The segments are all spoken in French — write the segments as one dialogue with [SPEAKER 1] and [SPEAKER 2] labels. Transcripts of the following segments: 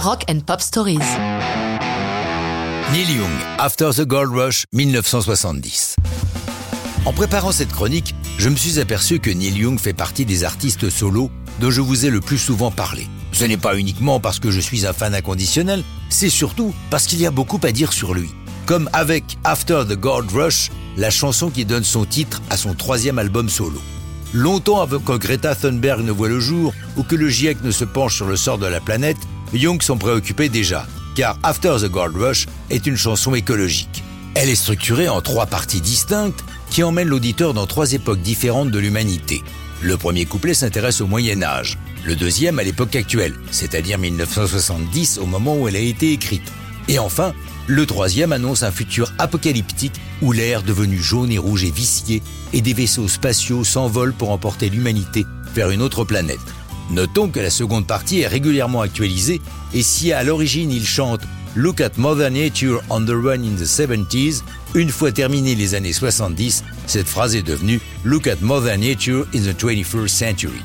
[SPEAKER 1] Rock and Pop Stories.
[SPEAKER 2] Neil Young, After the Gold Rush, 1970. En préparant cette chronique, je me suis aperçu que Neil Young fait partie des artistes solos dont je vous ai le plus souvent parlé. Ce n'est pas uniquement parce que je suis un fan inconditionnel, c'est surtout parce qu'il y a beaucoup à dire sur lui. Comme avec After the Gold Rush, la chanson qui donne son titre à son troisième album solo. Longtemps avant que Greta Thunberg ne voit le jour ou que le GIEC ne se penche sur le sort de la planète, Young s'en préoccupait déjà, car After the Gold Rush est une chanson écologique. Elle est structurée en trois parties distinctes qui emmènent l'auditeur dans trois époques différentes de l'humanité. Le premier couplet s'intéresse au Moyen Âge, le deuxième à l'époque actuelle, c'est-à-dire 1970 au moment où elle a été écrite. Et enfin, le troisième annonce un futur apocalyptique où l'air devenu jaune et rouge est vicié et des vaisseaux spatiaux s'envolent pour emporter l'humanité vers une autre planète. Notons que la seconde partie est régulièrement actualisée et si à l'origine il chante Look at Mother Nature on the Run in the 70s, une fois terminé les années 70, cette phrase est devenue Look at Mother Nature in the 21st Century.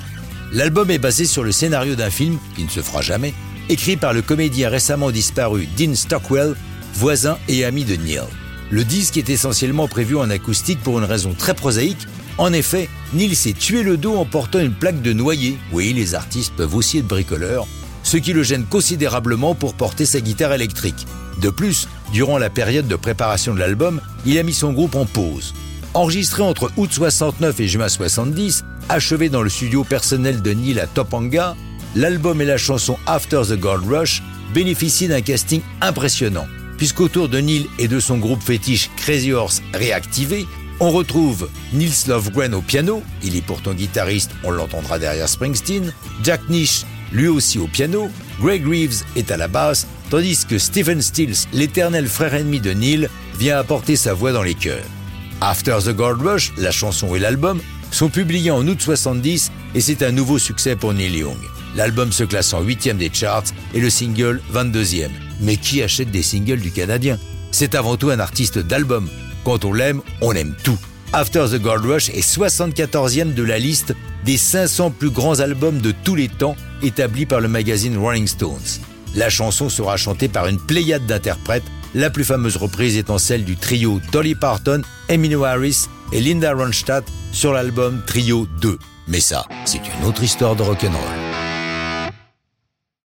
[SPEAKER 2] L'album est basé sur le scénario d'un film, qui ne se fera jamais, écrit par le comédien récemment disparu Dean Stockwell, voisin et ami de Neil. Le disque est essentiellement prévu en acoustique pour une raison très prosaïque. En effet, Neil s'est tué le dos en portant une plaque de noyer. Oui, les artistes peuvent aussi être bricoleurs, ce qui le gêne considérablement pour porter sa guitare électrique. De plus, durant la période de préparation de l'album, il a mis son groupe en pause. Enregistré entre août 69 et juin 70, achevé dans le studio personnel de Neil à Topanga, l'album et la chanson After the Gold Rush bénéficient d'un casting impressionnant puisqu'autour de Neil et de son groupe fétiche Crazy Horse réactivé, on retrouve Nils Lovegren au piano, il est pourtant guitariste, on l'entendra derrière Springsteen, Jack Nish, lui aussi au piano, Greg Reeves est à la basse, tandis que Stephen Stills, l'éternel frère ennemi de Neil, vient apporter sa voix dans les chœurs. After the Gold Rush, la chanson et l'album, sont publiés en août 70 et c'est un nouveau succès pour Neil Young. L'album se classe en 8 des charts et le single 22e. Mais qui achète des singles du Canadien? C'est avant tout un artiste d'album. Quand on l'aime, on aime tout. After the Gold Rush est 74e de la liste des 500 plus grands albums de tous les temps établis par le magazine Rolling Stones. La chanson sera chantée par une pléiade d'interprètes, la plus fameuse reprise étant celle du trio Dolly Parton, Eminem Harris et Linda Ronstadt sur l'album Trio 2. Mais ça, c'est une autre histoire de rock'n'roll.